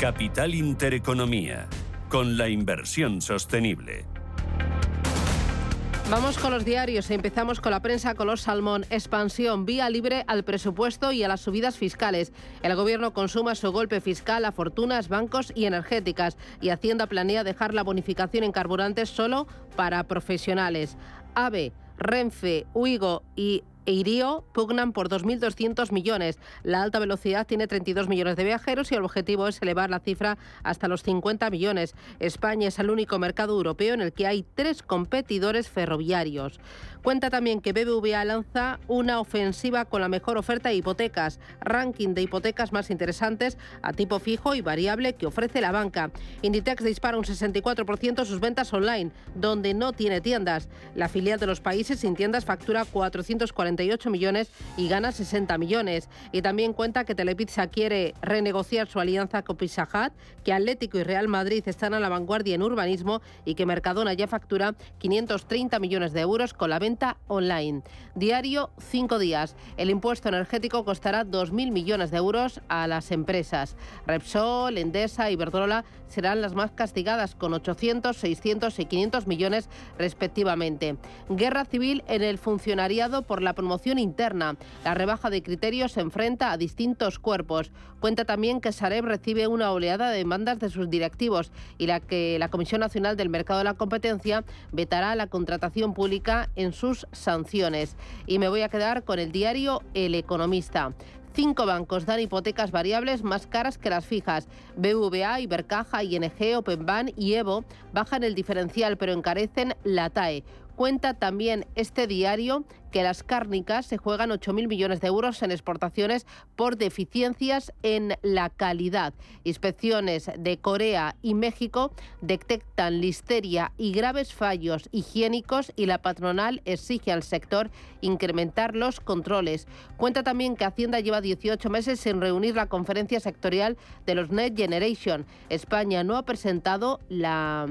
Capital Intereconomía, con la inversión sostenible. Vamos con los diarios. Empezamos con la prensa color salmón. Expansión, vía libre al presupuesto y a las subidas fiscales. El gobierno consuma su golpe fiscal a fortunas, bancos y energéticas. Y Hacienda planea dejar la bonificación en carburantes solo para profesionales. AVE, Renfe, Uigo y Eirio pugnan por 2.200 millones. La alta velocidad tiene 32 millones de viajeros y el objetivo es elevar la cifra hasta los 50 millones. España es el único mercado europeo en el que hay tres competidores ferroviarios. Cuenta también que BBVA lanza una ofensiva con la mejor oferta de hipotecas, ranking de hipotecas más interesantes a tipo fijo y variable que ofrece la banca. Inditex dispara un 64% sus ventas online, donde no tiene tiendas. La filial de los países sin tiendas factura 448 millones y gana 60 millones. Y también cuenta que Telepizza quiere renegociar su alianza con Pizza Hut, que Atlético y Real Madrid están a la vanguardia en urbanismo y que Mercadona ya factura 530 millones de euros con la venta online. Diario, cinco días. El impuesto energético costará 2.000 millones de euros a las empresas. Repsol, Endesa y Iberdrola serán las más castigadas con 800, 600 y 500 millones respectivamente. Guerra civil en el funcionariado por la promoción interna. La rebaja de criterios se enfrenta a distintos cuerpos. Cuenta también que Sareb recibe una oleada de demandas de sus directivos y la que la Comisión Nacional del Mercado de la Competencia vetará la contratación pública en sus sanciones. Y me voy a quedar con el diario El Economista. Cinco bancos dan hipotecas variables más caras que las fijas. BVA, Ibercaja, ING, Openbank y Evo bajan el diferencial pero encarecen la TAE. Cuenta también este diario que las cárnicas se juegan 8.000 millones de euros en exportaciones por deficiencias en la calidad. Inspecciones de Corea y México detectan listeria y graves fallos higiénicos y la patronal exige al sector incrementar los controles. Cuenta también que Hacienda lleva 18 meses sin reunir la conferencia sectorial de los Net Generation. España no ha presentado la,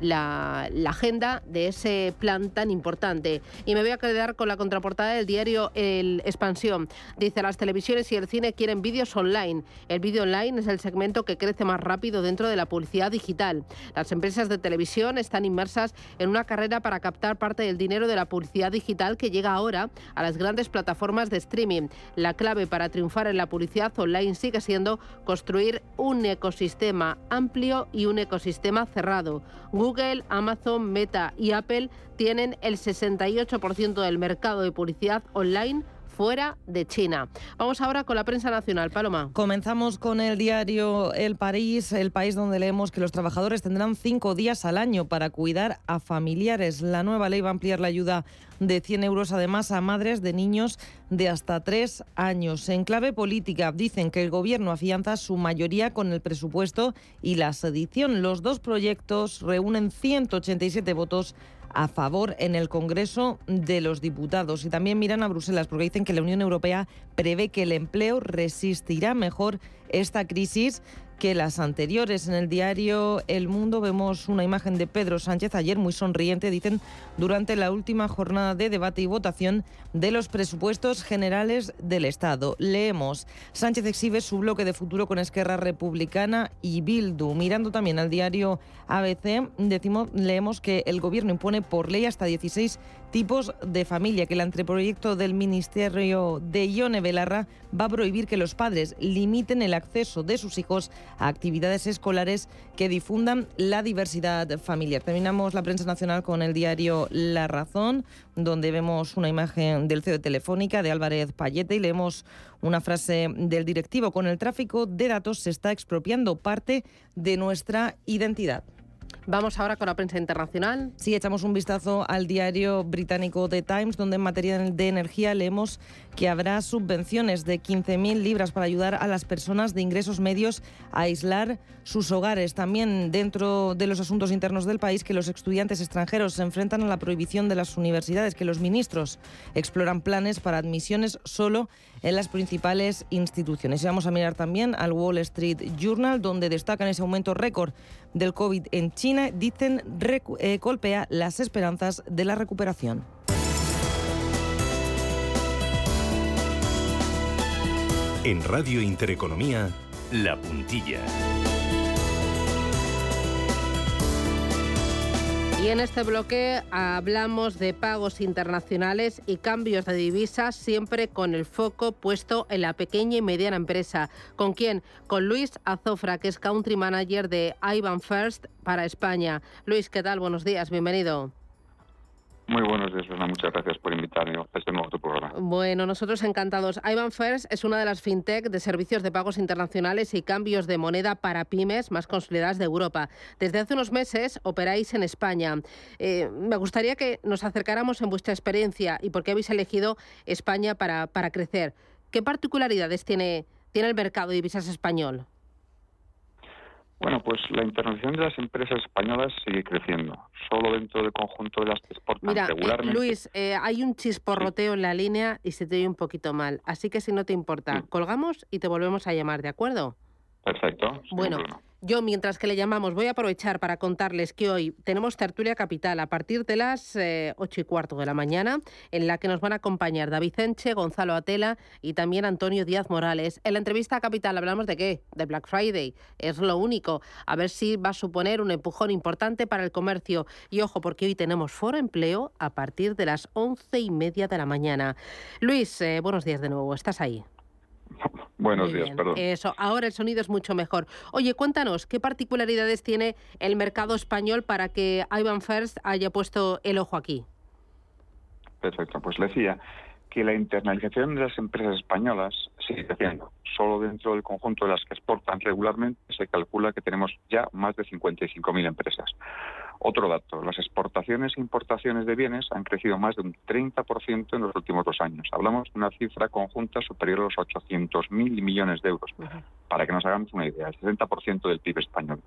la, la agenda de ese plan tan importante. Y me voy a quedar con la contraportada del diario El Expansión. Dice, las televisiones y el cine quieren vídeos online. El vídeo online es el segmento que crece más rápido dentro de la publicidad digital. Las empresas de televisión están inmersas en una carrera para captar parte del dinero de la publicidad digital que llega ahora a las grandes plataformas de streaming. La clave para triunfar en la publicidad online sigue siendo construir un ecosistema amplio y un ecosistema cerrado. Google, Amazon, Meta y Apple tienen el 68% del mercado de publicidad online fuera de China. Vamos ahora con la prensa nacional. Paloma. Comenzamos con el diario El País, el país donde leemos que los trabajadores tendrán cinco días al año para cuidar a familiares. La nueva ley va a ampliar la ayuda de 100 euros además a madres de niños de hasta tres años. En clave política dicen que el gobierno afianza su mayoría con el presupuesto y la sedición. Los dos proyectos reúnen 187 votos a favor en el Congreso de los Diputados. Y también miran a Bruselas porque dicen que la Unión Europea prevé que el empleo resistirá mejor esta crisis que las anteriores. En el diario El Mundo vemos una imagen de Pedro Sánchez ayer muy sonriente, dicen, durante la última jornada de debate y votación de los presupuestos generales del Estado. Leemos, Sánchez exhibe su bloque de futuro con Esquerra Republicana y Bildu. Mirando también al diario ABC, decimos, leemos que el gobierno impone por ley hasta 16 tipos de familia, que el anteproyecto del Ministerio de Ione Belarra va a prohibir que los padres limiten el acceso de sus hijos a actividades escolares que difundan la diversidad familiar. Terminamos la prensa nacional con el diario La Razón, donde vemos una imagen del CEO de Telefónica de Álvarez Payete y leemos una frase del directivo. Con el tráfico de datos se está expropiando parte de nuestra identidad. Vamos ahora con la prensa internacional. Sí, echamos un vistazo al diario británico The Times, donde en materia de energía leemos que habrá subvenciones de 15.000 libras para ayudar a las personas de ingresos medios a aislar sus hogares. También dentro de los asuntos internos del país, que los estudiantes extranjeros se enfrentan a la prohibición de las universidades, que los ministros exploran planes para admisiones solo en las principales instituciones. Y vamos a mirar también al Wall Street Journal, donde destacan ese aumento récord del COVID en China, dicen eh, golpea las esperanzas de la recuperación. En Radio Intereconomía, La Puntilla. Y en este bloque hablamos de pagos internacionales y cambios de divisas, siempre con el foco puesto en la pequeña y mediana empresa. ¿Con quién? Con Luis Azofra, que es Country Manager de Ivan First para España. Luis, ¿qué tal? Buenos días, bienvenido. Muy buenos días, Muchas gracias por invitarme a este nuevo programa. Bueno, nosotros encantados. Ivan First es una de las fintech de servicios de pagos internacionales y cambios de moneda para pymes más consolidadas de Europa. Desde hace unos meses operáis en España. Eh, me gustaría que nos acercáramos en vuestra experiencia y por qué habéis elegido España para, para crecer. ¿Qué particularidades tiene, tiene el mercado de divisas español? Bueno, pues la internacionalización de las empresas españolas sigue creciendo. Solo dentro del conjunto de las que exportan Mira, eh, regularmente. Luis, eh, hay un chisporroteo en la línea y se te oye un poquito mal. Así que si no te importa, colgamos y te volvemos a llamar, ¿de acuerdo? Perfecto. Bueno. Yo, mientras que le llamamos, voy a aprovechar para contarles que hoy tenemos tertulia capital a partir de las eh, ocho y cuarto de la mañana, en la que nos van a acompañar David Enche, Gonzalo Atela y también Antonio Díaz Morales. En la entrevista capital hablamos de qué? De Black Friday. Es lo único. A ver si va a suponer un empujón importante para el comercio. Y ojo, porque hoy tenemos foro empleo a partir de las once y media de la mañana. Luis, eh, buenos días de nuevo. ¿Estás ahí? Buenos días, perdón. Eso, ahora el sonido es mucho mejor. Oye, cuéntanos, ¿qué particularidades tiene el mercado español para que Ivan First haya puesto el ojo aquí? Perfecto, pues le decía que la internalización de las empresas españolas sigue creciendo. Solo dentro del conjunto de las que exportan regularmente se calcula que tenemos ya más de 55.000 empresas. Otro dato, las exportaciones e importaciones de bienes han crecido más de un 30% en los últimos dos años. Hablamos de una cifra conjunta superior a los 800.000 millones de euros. Para que nos hagamos una idea, el 60% del PIB español.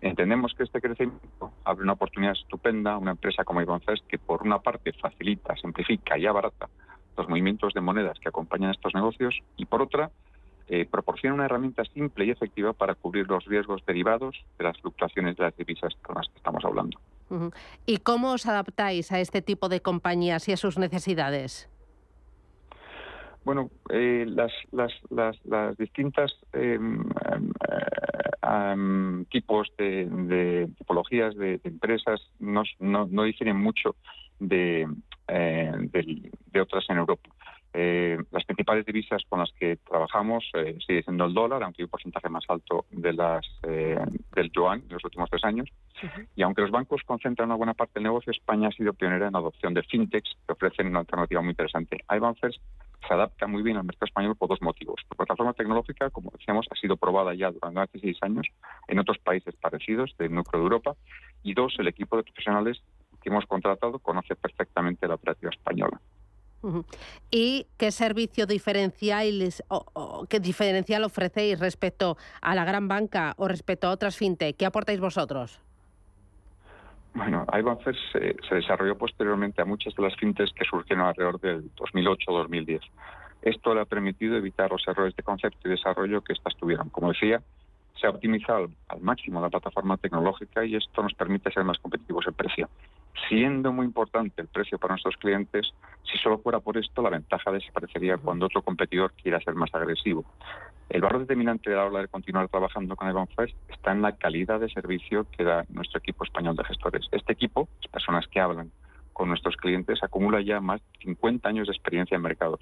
Entendemos que este crecimiento abre una oportunidad estupenda a una empresa como Ibanfest que por una parte facilita, simplifica y abarata los movimientos de monedas que acompañan estos negocios y por otra eh, proporciona una herramienta simple y efectiva para cubrir los riesgos derivados de las fluctuaciones de las divisas con las que estamos hablando. ¿Y cómo os adaptáis a este tipo de compañías y a sus necesidades? Bueno, eh, las, las, las, distintas em, em, em, tipos de, tipologías de, empresas no, no, no, difieren mucho de, eh, de otras en Europa. Eh, las principales divisas con las que trabajamos eh, sigue siendo el dólar, aunque hay un porcentaje más alto de las eh, del yuan en los últimos tres años. Y aunque los bancos concentran una buena parte del negocio, España ha sido pionera en la adopción de fintechs que ofrecen una alternativa muy interesante. Ivan First se adapta muy bien al mercado español por dos motivos. La plataforma tecnológica, como decíamos, ha sido probada ya durante hace seis años en otros países parecidos del núcleo de Europa. Y dos, el equipo de profesionales que hemos contratado conoce perfectamente la operativa española. ¿Y qué servicio diferencial, o, qué diferencial ofrecéis respecto a la gran banca o respecto a otras fintech? ¿Qué aportáis vosotros? Bueno, Ivanfer se, se desarrolló posteriormente a muchas de las fintechs que surgieron alrededor del 2008-2010. Esto le ha permitido evitar los errores de concepto y desarrollo que estas tuvieron. Como decía, se ha optimizado al máximo la plataforma tecnológica y esto nos permite ser más competitivos en precio. Siendo muy importante el precio para nuestros clientes, si solo fuera por esto, la ventaja desaparecería cuando otro competidor quiera ser más agresivo. El valor determinante de la hora de continuar trabajando con Evan First está en la calidad de servicio que da nuestro equipo español de gestores. Este equipo, las personas que hablan con nuestros clientes, acumula ya más de 50 años de experiencia en mercados.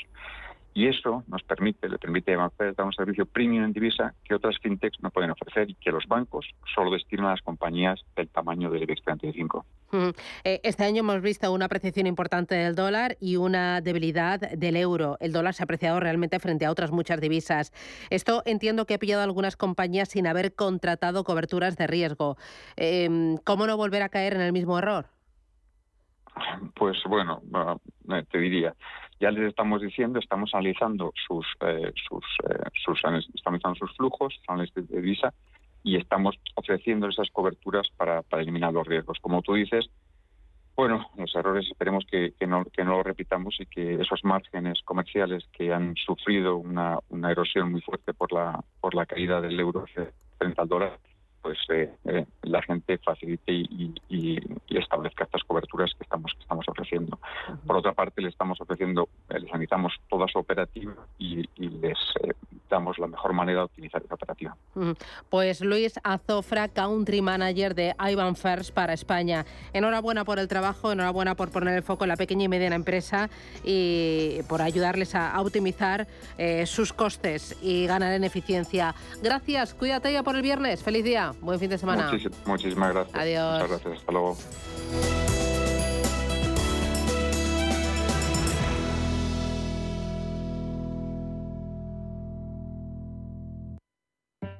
Y eso nos permite, le permite avanzar dar un servicio premium en divisa que otras fintechs no pueden ofrecer y que los bancos solo destinan a las compañías del tamaño del IBEX 35. Eh, este año hemos visto una apreciación importante del dólar y una debilidad del euro. El dólar se ha apreciado realmente frente a otras muchas divisas. Esto entiendo que ha pillado a algunas compañías sin haber contratado coberturas de riesgo. Em, ¿Cómo no volver a caer en el mismo error? Pues bueno, te diría, ya les estamos diciendo, estamos analizando sus, eh, sus, eh, sus, estamos analizando sus flujos, de divisa, y estamos ofreciendo esas coberturas para, para eliminar los riesgos. Como tú dices, bueno, los errores esperemos que, que, no, que no lo repitamos y que esos márgenes comerciales que han sufrido una, una erosión muy fuerte por la, por la caída del euro frente al dólar, pues eh, eh, la gente facilite y, establezca estas coberturas que estamos parte, le estamos ofreciendo, eh, les analizamos toda su operativa y, les damos la mejor manera de optimizar esa operativa. Pues Luis Azofra, Country Manager de Ivan First para España. Enhorabuena por el trabajo, enhorabuena por poner el foco en la pequeña y mediana empresa y por ayudarles a, optimizar sus costes y ganar en eficiencia. Gracias, cuídate ya por el viernes. Feliz día. Buen fin de semana. muchísimas gracias. Adiós. Muchas gracias. Hasta luego.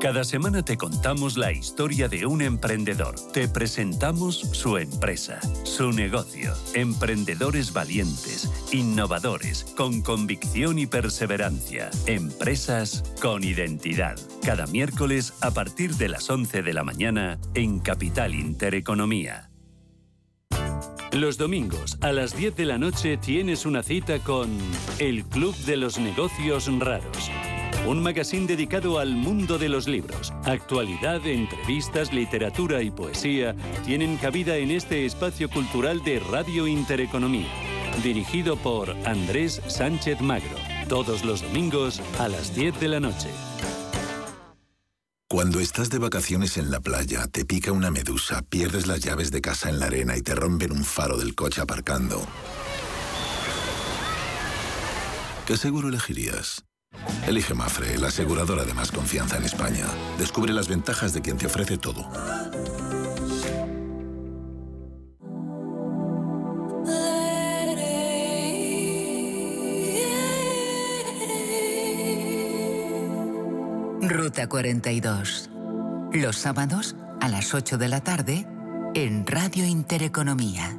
Cada semana te contamos la historia de un emprendedor. Te presentamos su empresa, su negocio. Emprendedores valientes, innovadores, con convicción y perseverancia. Empresas con identidad. Cada miércoles a partir de las 11 de la mañana en Capital Intereconomía. Los domingos a las 10 de la noche tienes una cita con el Club de los Negocios Raros un magazine dedicado al mundo de los libros. Actualidad, entrevistas, literatura y poesía tienen cabida en este espacio cultural de Radio Intereconomía, dirigido por Andrés Sánchez Magro, todos los domingos a las 10 de la noche. Cuando estás de vacaciones en la playa, te pica una medusa, pierdes las llaves de casa en la arena y te rompen un faro del coche aparcando. ¿Qué seguro elegirías? Elige Mafre, la aseguradora de más confianza en España. Descubre las ventajas de quien te ofrece todo. Ruta 42. Los sábados a las 8 de la tarde en Radio Intereconomía.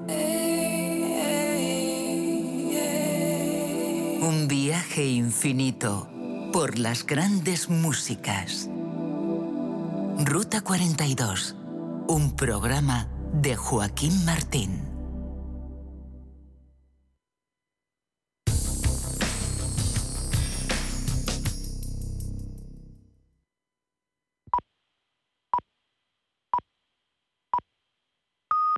Un viaje infinito por las grandes músicas. Ruta 42. Un programa de Joaquín Martín.